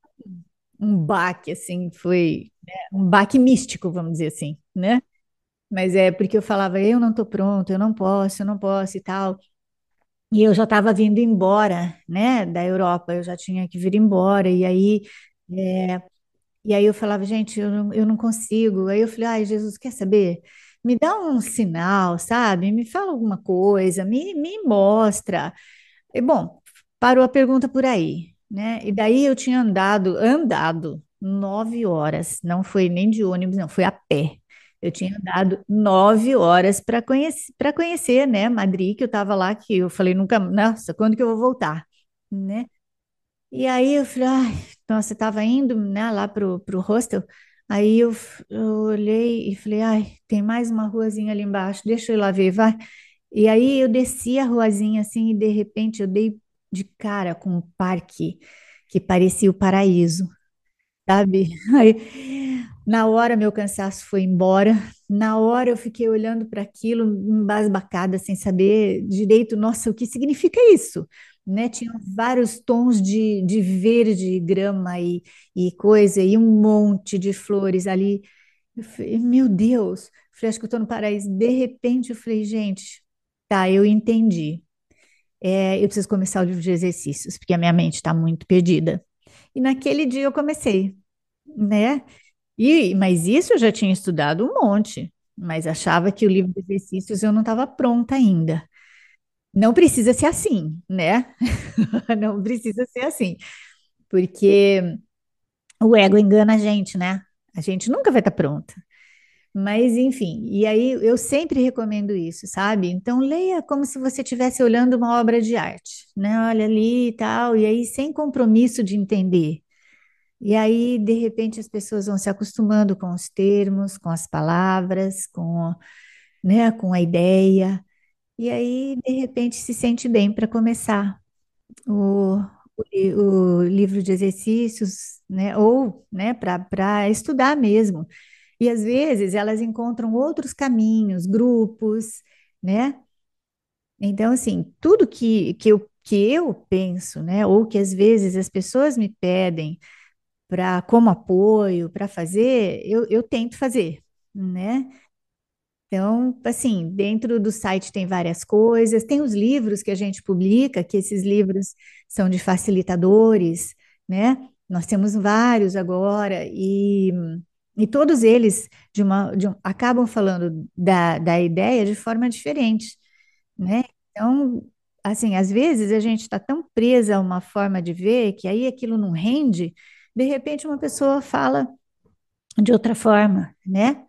um baque, assim, foi, né, um baque místico, vamos dizer assim, né? Mas é porque eu falava, eu não estou pronto, eu não posso, eu não posso e tal. E eu já estava vindo embora, né, da Europa, eu já tinha que vir embora. E aí, é, e aí eu falava, gente, eu não, eu não consigo. Aí eu falei, ai, Jesus, quer saber? Me dá um sinal, sabe? Me fala alguma coisa, me, me mostra. E, bom, parou a pergunta por aí, né? E daí eu tinha andado, andado nove horas, não foi nem de ônibus, não, foi a pé. Eu tinha andado nove horas para conhecer, para conhecer, né, Madrid, que eu estava lá, que eu falei, nunca, nossa, quando que eu vou voltar, né? E aí eu falei, ai, nossa, estava indo, né, lá pro, pro hostel, aí eu, eu olhei e falei, ai, tem mais uma ruazinha ali embaixo, deixa eu ir lá ver, vai. E aí eu desci a ruazinha assim e de repente eu dei de cara com um parque que parecia o paraíso, sabe? Aí, na hora meu cansaço foi embora, na hora eu fiquei olhando para aquilo embasbacada, sem saber direito, nossa, o que significa isso? Né? Tinham vários tons de, de verde, grama e, e coisa, e um monte de flores ali. Eu falei, meu Deus, falei, acho que eu estou no paraíso. De repente, eu falei, gente, tá, eu entendi. É, eu preciso começar o livro de exercícios, porque a minha mente está muito perdida. E naquele dia eu comecei, né? E, mas isso eu já tinha estudado um monte, mas achava que o livro de exercícios eu não estava pronta ainda. Não precisa ser assim, né? Não precisa ser assim, porque o ego engana a gente, né? A gente nunca vai estar pronta. Mas, enfim, e aí eu sempre recomendo isso, sabe? Então, leia como se você estivesse olhando uma obra de arte, né? Olha ali e tal, e aí sem compromisso de entender. E aí, de repente, as pessoas vão se acostumando com os termos, com as palavras, com, né, com a ideia, e aí, de repente, se sente bem para começar o, o, o livro de exercícios, né? Ou, né, para estudar mesmo. E às vezes elas encontram outros caminhos, grupos, né? Então, assim, tudo que, que eu, que eu penso, né? Ou que às vezes as pessoas me pedem para como apoio, para fazer, eu, eu tento fazer, né? Então, assim, dentro do site tem várias coisas, tem os livros que a gente publica, que esses livros são de facilitadores, né? Nós temos vários agora, e, e todos eles de uma, de um- acabam falando da, da ideia de forma diferente, né? Então, assim, às vezes a gente está tão presa a uma forma de ver que aí aquilo não rende, de repente uma pessoa fala de outra forma, né?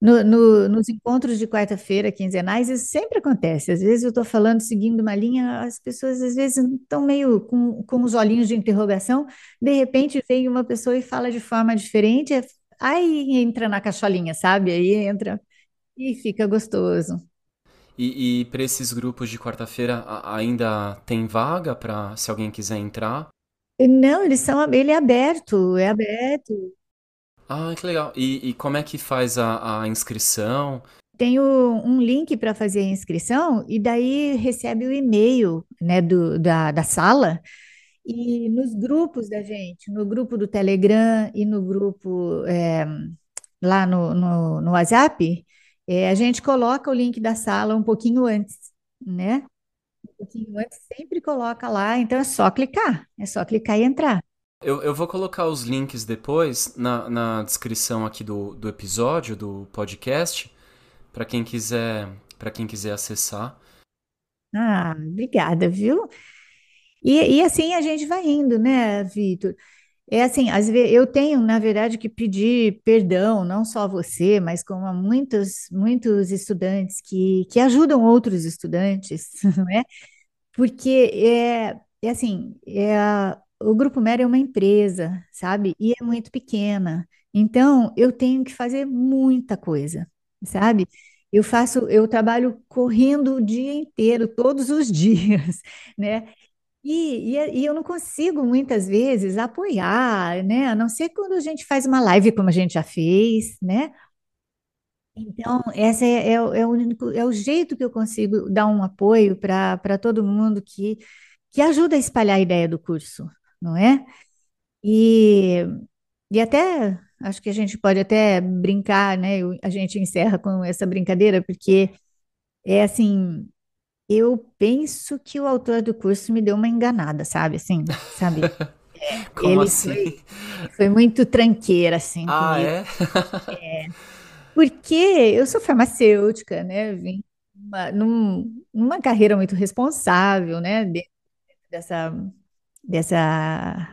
No- no- nos encontros de quarta-feira, quinzenais, isso sempre acontece. Às vezes eu estou falando, seguindo uma linha, as pessoas às vezes estão meio com, com os olhinhos de interrogação, de repente vem uma pessoa e fala de forma diferente, aí entra na cacholinha, sabe? Aí entra e fica gostoso. E, e para esses grupos de quarta-feira ainda tem vaga para se alguém quiser entrar? Não, eles são, ele é aberto, é aberto. Ah, que legal. E, e como é que faz a, a inscrição? Tem o- um link para fazer a inscrição e daí recebe o e-mail, né, do, da, da sala e nos grupos da gente, no grupo do Telegram e no grupo é, lá no, no, no WhatsApp, é, a gente coloca o link da sala um pouquinho antes, né? Um pouquinho antes sempre coloca lá, então é só clicar, é só clicar e entrar. Eu, eu vou colocar os links depois na, na descrição aqui do, do episódio, do podcast, para quem quiser, para quem quiser acessar. Ah, obrigada, viu? E, e assim a gente vai indo, né, Vitor? É assim, às vezes eu tenho, na verdade, que pedir perdão, não só a você, mas como a muitos, muitos estudantes que, que ajudam outros estudantes, né? Porque é, é assim, é o Grupo Mero é uma empresa, sabe? E é muito pequena. Então, eu tenho que fazer muita coisa, sabe? Eu faço, eu trabalho correndo o dia inteiro, todos os dias, né? E, e, e eu não consigo muitas vezes apoiar, né? A não ser quando a gente faz uma live como a gente já fez, né? Então, essa é, é, é o único, é o jeito que eu consigo dar um apoio para para todo mundo que, que ajuda a espalhar a ideia do curso, não é? E, e até acho que a gente pode até brincar, né? Eu- A gente encerra com essa brincadeira, porque é assim, eu penso que o autor do curso me deu uma enganada, sabe? Assim, sabe? Como Ele assim? foi, foi muito tranqueira assim Ah, comigo. é? Porque eu sou farmacêutica, né? Vim numa, num- numa carreira muito responsável, né? Dentro dessa, dessa,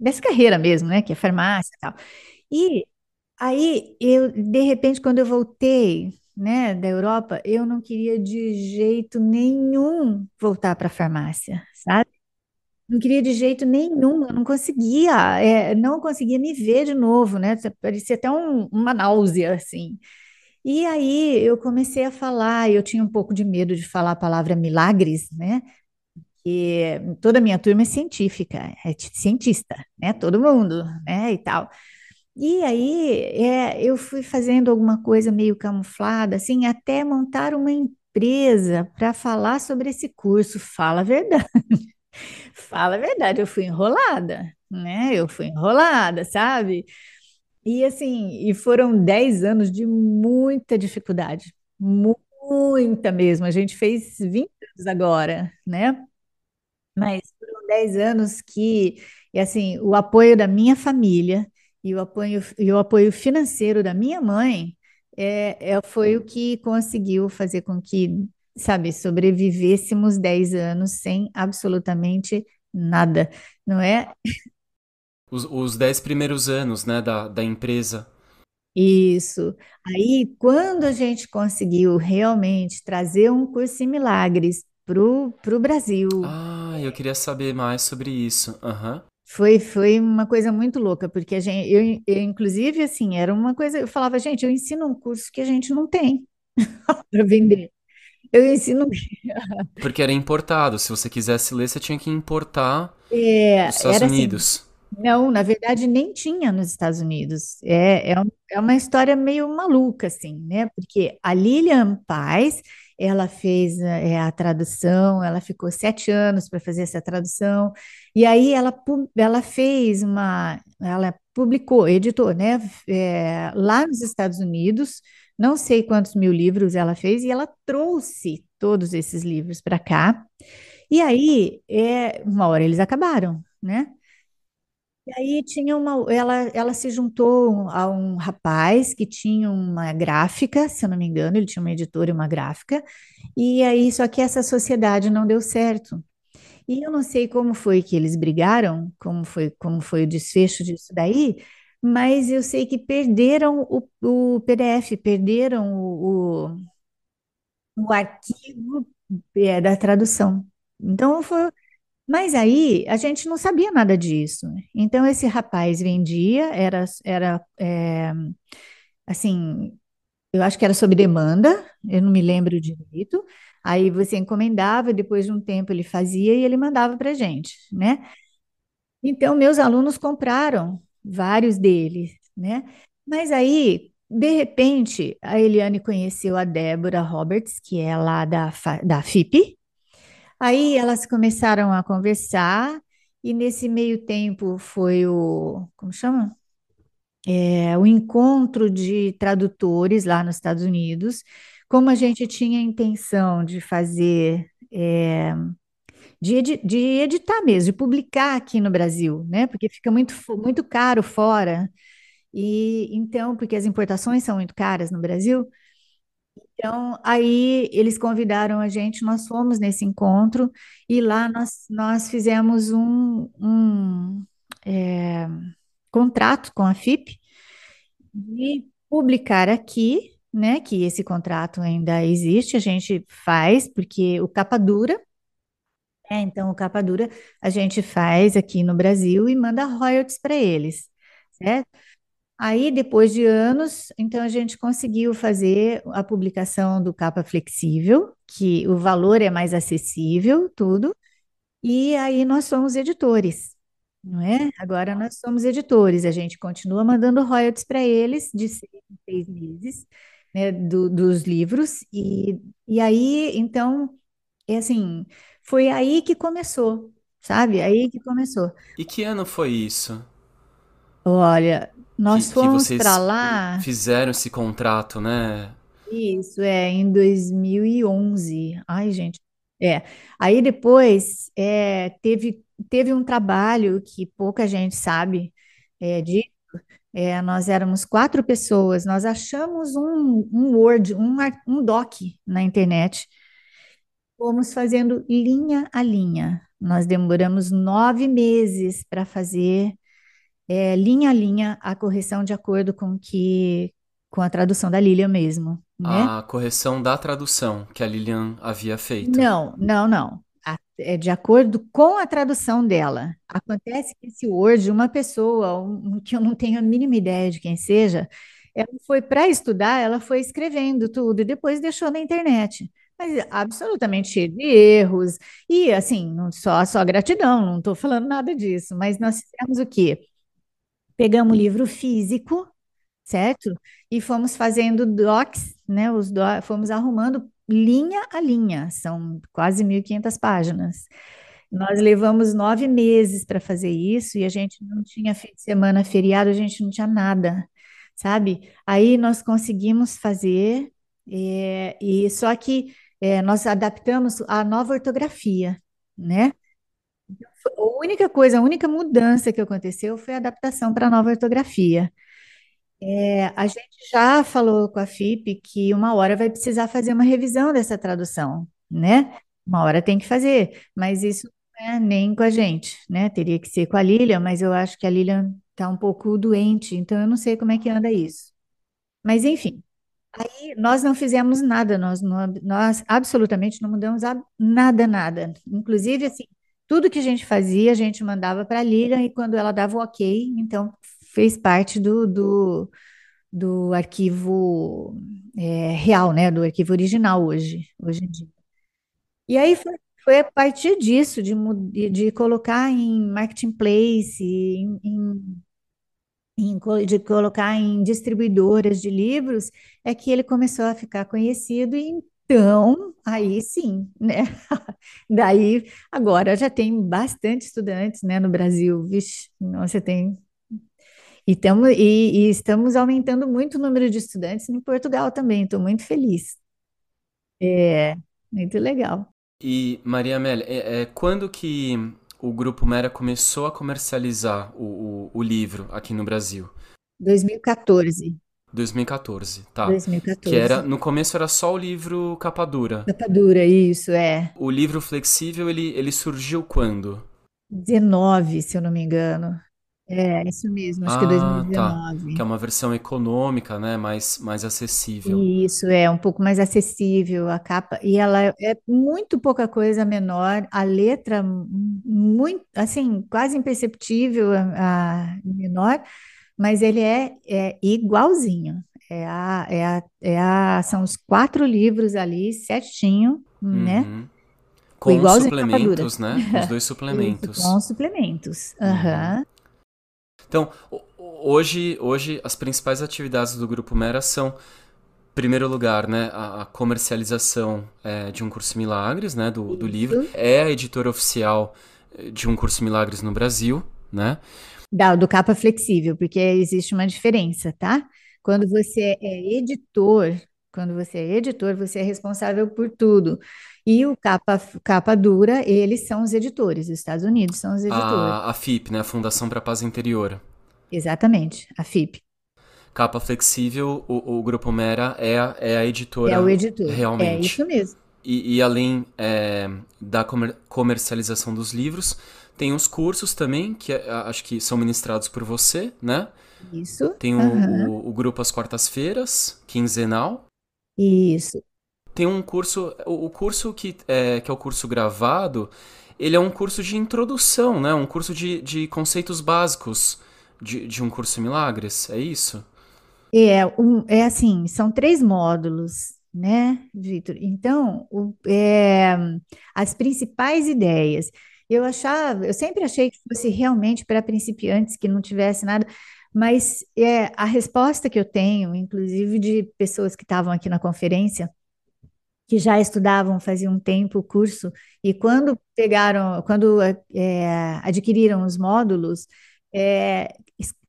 dessa carreira mesmo, né? Que é farmácia e tal. E aí, eu, de repente, quando eu voltei, né, da Europa, eu não queria de jeito nenhum voltar para a farmácia, sabe? Não queria de jeito nenhum, eu não conseguia, é, não conseguia me ver de novo, né? Parecia até um- uma náusea, assim. E aí eu comecei a falar, eu tinha um pouco de medo de falar a palavra milagres, né? E toda a minha turma é científica, é ci- cientista, né? Todo mundo, né? E tal. E aí é, eu fui fazendo alguma coisa meio camuflada, assim, até montar uma empresa para falar sobre esse curso. Fala a verdade, fala a verdade, eu fui enrolada, né? Eu fui enrolada, sabe? E assim, e foram 10 anos de muita dificuldade, muita mesmo. A gente fez 20 anos agora, né? Mas foram 10 anos que, e assim, o apoio da minha família e o apoio, e o apoio financeiro da minha mãe é, é, foi o que conseguiu fazer com que, sabe, sobrevivêssemos 10 anos sem absolutamente nada, não é? Os, os dez primeiros anos, né, da, da empresa. Isso. Aí, quando a gente conseguiu realmente trazer um curso em milagres para o Brasil, Ah, eu queria saber mais sobre isso. Aham. foi, foi uma coisa muito louca, porque a gente, eu, eu, inclusive, assim, era uma coisa, eu falava, gente, eu ensino um curso que a gente não tem para vender. Eu ensino, Porque era importado. Se você quisesse ler, você tinha que importar é, dos Estados assim, Unidos. Não, na verdade, nem tinha nos Estados Unidos. É, é, um- é uma história meio maluca, assim, né? Porque a Lilian Paz, ela fez é, a tradução, ela ficou sete anos para fazer essa tradução, e aí ela, ela fez uma, ela publicou, editou, né? é, lá nos Estados Unidos, não sei quantos mil livros ela fez, e ela trouxe todos esses livros para cá, e aí, é, uma hora eles acabaram, né? E aí tinha uma, ela, ela se juntou a um rapaz que tinha uma gráfica, se eu não me engano, ele tinha uma editora e uma gráfica, e aí só que essa sociedade não deu certo. E eu não sei como foi que eles brigaram, como foi, como foi o desfecho disso daí, mas eu sei que perderam o, o PDF, perderam o, o, o arquivo, é, da tradução. Então foi, mas aí a gente não sabia nada disso. Então esse rapaz vendia, era, era é, assim, eu acho que era sob demanda, eu não me lembro direito. Aí você encomendava, depois de um tempo ele fazia e ele mandava para gente, né? Então meus alunos compraram vários deles, né? Mas aí, de repente, a Eliane conheceu a Débora Roberts, que é lá da, da FIP, Aí elas começaram a conversar, e nesse meio tempo foi o, como chama? É, o encontro de tradutores lá nos Estados Unidos. Como a gente tinha a intenção de fazer, é, de, de editar mesmo, de publicar aqui no Brasil, né? Porque fica muito, muito caro fora. E então, porque as importações são muito caras no Brasil, então, aí eles convidaram a gente, nós fomos nesse encontro e lá nós, nós fizemos um, um, é, contrato com a FIP de publicar aqui, né? Que esse contrato ainda existe, a gente faz, porque o capa dura, é, então o capa dura a gente faz aqui no Brasil e manda royalties para eles. certo? Aí, depois de anos, então a gente conseguiu fazer a publicação do capa flexível, que o valor é mais acessível, tudo, e aí nós somos editores, não é? Agora nós somos editores, a gente continua mandando royalties para eles de seis seis meses, né, do- dos livros, e, e aí, então, é assim, foi aí que começou, sabe? Aí que começou. E que ano foi isso? Olha, nós que fomos para lá. fizeram esse contrato, né? Isso, é, em 2011. Ai, gente. É. Aí depois é, teve, teve um trabalho que pouca gente sabe é, de. é, nós éramos quatro pessoas, nós achamos um, um Word, um, um doc na internet, fomos fazendo linha a linha. Nós demoramos nove meses para fazer é, linha a linha a correção de acordo com que com a tradução da Lília mesmo, né? A correção da tradução que a Lilian havia feito. Não, não, não. A- é de acordo com a tradução dela. Acontece que esse Word, uma pessoa, um que eu não tenho a mínima ideia de quem seja, ela foi para estudar, ela foi escrevendo tudo e depois deixou na internet. Mas absolutamente cheio de erros. E assim, não só, só gratidão, não estou falando nada disso. Mas nós fizemos o quê? Pegamos o livro físico certo? E fomos fazendo docs, né? Os do... Fomos arrumando linha a linha, são quase 1.500 páginas. Nós levamos nove meses para fazer isso e a gente não tinha fim de semana, feriado, a gente não tinha nada. sabe? Aí nós conseguimos fazer, é, e só que é, nós adaptamos a nova ortografia, né? A única coisa, a única mudança que aconteceu foi a adaptação para a nova ortografia. É, a gente já falou com a FIP que uma hora vai precisar fazer uma revisão dessa tradução, né? Uma hora tem que fazer, mas isso não é nem com a gente, né? Teria que ser com a Lilian, mas eu acho que a Lilian está um pouco doente, então eu não sei como é que anda isso. Mas enfim, aí nós não fizemos nada, nós, nós, absolutamente não mudamos nada, nada. Inclusive, assim, tudo que a gente fazia, a gente mandava para a Lilian e quando ela dava o ok, então fez parte do, do, do arquivo é, real, né? Do arquivo original hoje, hoje em dia. E aí foi, foi a partir disso, de, de colocar em marketplace, em, em de colocar em distribuidoras de livros, é que ele começou a ficar conhecido, e então, aí sim, né? Daí, agora já tem bastante estudantes, né, no Brasil, vixe, você tem. E, tamo, e, e estamos aumentando muito o número de estudantes em Portugal também, estou muito feliz. É, muito legal. E, Maria Amélia, é, é, quando que o Grupo Mera começou a comercializar o, o, o livro aqui no Brasil? 2014, 2014, tá. Que era, 2014. no começo era só o livro capa dura. Capa dura, isso, é. O livro flexível, ele, ele surgiu quando? 19, se eu não me engano. É, isso mesmo, acho que é Ah, tá. Que é 2019. uma versão econômica, né? Mais, mais acessível. Isso é um pouco mais acessível a capa, e ela é muito pouca coisa menor, a letra muito, assim, quase imperceptível a, a menor, mas ele é, é igualzinho. É a, é a, é a, são os quatro livros ali, certinho, né? Uhum. Foi Com os igualzinho suplementos, né? Com os dois Isso, suplementos. com suplementos. Uhum. Então, ho- hoje, hoje as principais atividades do Grupo Mera são, em primeiro lugar, né, a, comercialização é, de um curso Milagres, né, do, do livro. É a editora oficial eh, de um curso Milagres no Brasil, né? Da- do capa flexível, porque existe uma diferença, tá? Quando você é editor, quando você é editor, você é responsável por tudo. E o capa, capa dura, eles são os editores, os Estados Unidos são os editores. A, a FIP, né, a Fundação para a Paz Interior. Exatamente, a FIP. Capa flexível, o, o Grupo Mera é a, é a É o editora editor. É realmente. isso mesmo. E, e além é, da comer- comercialização dos livros, tem os cursos também, que é- acho que são ministrados por você, né? Isso. Tem o, Aham. o, o grupo às quartas-feiras, quinzenal. Isso. Tem um curso, o, o curso que é, que é o curso gravado, ele é um curso de introdução, né? Um curso de, de conceitos básicos de, de um curso em Milagres, é isso? É, um, é assim, são três módulos, né, Vitor? Então, o- é, as principais ideias. Eu achava, eu sempre achei que fosse realmente para principiantes, que não tivesse nada, mas é, a resposta que eu tenho, inclusive de pessoas que estavam aqui na conferência, que já estudavam fazia um tempo o curso, e quando pegaram, quando é, adquiriram os módulos, é,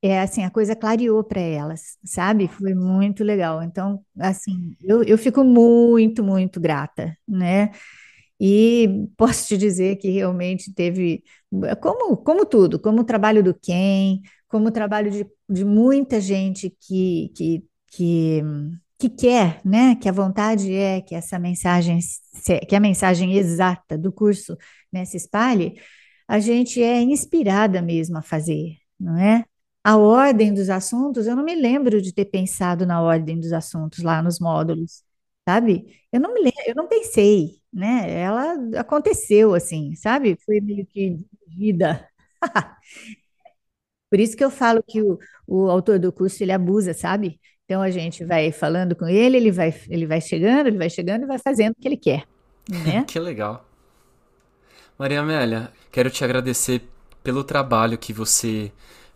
é assim, a coisa clareou para elas, sabe? Foi muito legal. Então, assim, eu, eu fico muito, muito grata, né? E posso te dizer que realmente teve, como, como tudo, como o trabalho do Ken, como o trabalho de, de muita gente que, que, que, que quer, né? Que a vontade é que essa mensagem, que a mensagem exata do curso, né, se espalhe, a gente é inspirada mesmo a fazer, não é? A ordem dos assuntos, eu não me lembro de ter pensado na ordem dos assuntos lá nos módulos, sabe? Eu não me lembro, eu não pensei, né? Ela aconteceu assim, sabe? Foi meio que dirigida. Por isso que eu falo que o, o autor do curso ele abusa, sabe? Então a gente vai falando com ele, ele vai, ele vai chegando, ele vai chegando e vai fazendo o que ele quer, né? Que legal. Maria Amélia, quero te agradecer pelo trabalho que você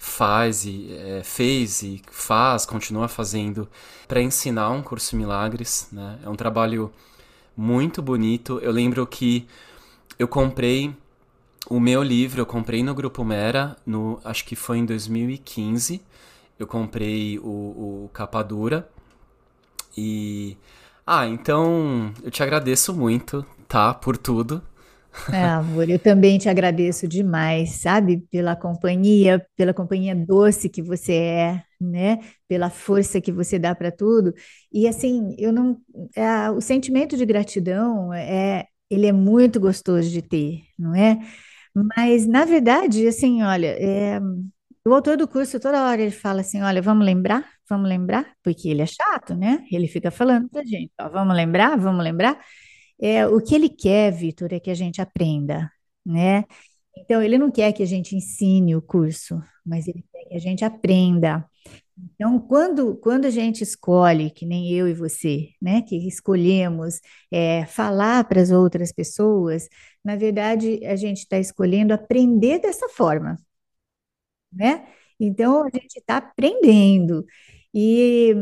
faz e eh, fez e faz, continua fazendo para ensinar um curso Milagres, né? É um trabalho muito bonito. Eu lembro que eu comprei o meu livro, eu comprei no Grupo Mera, no, acho que foi em 2015. eu comprei o, o capa dura. E. Ah, então eu te agradeço muito, tá? Por tudo. É, amor, eu também te agradeço demais, sabe? Pela companhia, pela companhia doce que você é, né? Pela força que você dá para tudo. E assim, eu não, é, o sentimento de gratidão é, ele é muito gostoso de ter, não é? Mas na verdade, assim, olha, é, o autor do curso toda hora ele fala assim, olha, vamos lembrar, vamos lembrar, porque ele é chato, né? Ele fica falando pra gente, ó, vamos lembrar, vamos lembrar. É, o que ele quer, Vitor, é que a gente aprenda, né? Então, ele não quer que a gente ensine o curso, mas ele quer que a gente aprenda. Então, quando, quando a gente escolhe, que nem eu e você, né, que escolhemos é, falar para as outras pessoas, na verdade, a gente está escolhendo aprender dessa forma, né? Então, a gente está aprendendo. E,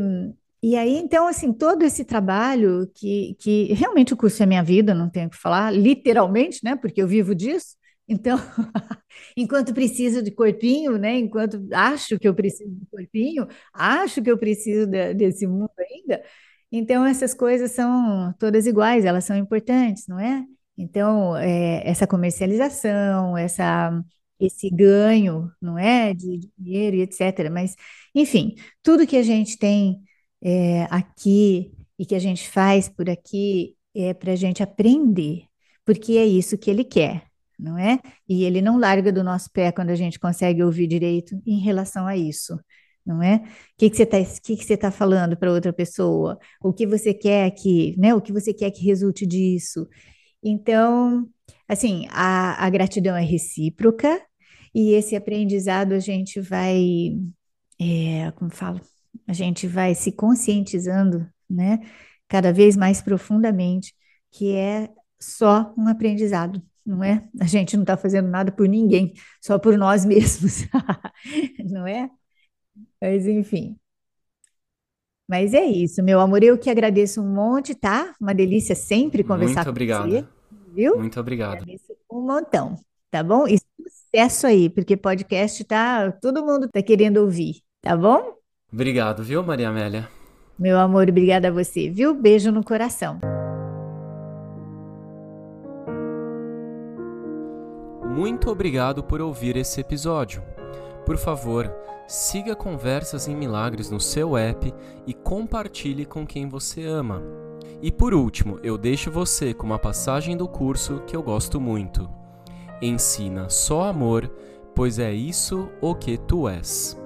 e aí, então, assim, todo esse trabalho que, que realmente o curso é minha vida, não tenho o que falar, literalmente, né? Porque eu vivo disso. Então, enquanto preciso de corpinho, né? Enquanto acho que eu preciso de corpinho, acho que eu preciso de, desse mundo ainda. Então, essas coisas são todas iguais, elas são importantes, não é? Então, é, essa comercialização, essa, esse ganho, não é? De dinheiro e etc. Mas, enfim, tudo que a gente tem é, aqui e que a gente faz por aqui é para a gente aprender, porque é isso que ele quer, não é? E ele não larga do nosso pé quando a gente consegue ouvir direito em relação a isso, não é? O que, que você está que que você tá falando para outra pessoa? O que você quer que, né? O que você quer que resulte disso? Então, assim, a, a gratidão é recíproca e esse aprendizado a gente vai, é, como falo, a gente vai se conscientizando, né, cada vez mais profundamente, que é só um aprendizado, não é? A gente não está fazendo nada por ninguém, só por nós mesmos, não é? Mas enfim. Mas é isso, meu amor. Eu que agradeço um monte, tá? Uma delícia sempre conversar Muito com obrigado. você, viu? Muito obrigado. Agradeço um montão, tá bom? E sucesso aí, porque podcast tá, todo mundo tá querendo ouvir, tá bom? Obrigado, viu, Maria Amélia? Meu amor, obrigada a você, viu? Beijo no coração. Muito obrigado por ouvir esse episódio. Por favor, siga Conversas em Milagres no seu app e compartilhe com quem você ama. E por último, eu deixo você com uma passagem do curso que eu gosto muito. Ensina só amor, pois é isso o que tu és.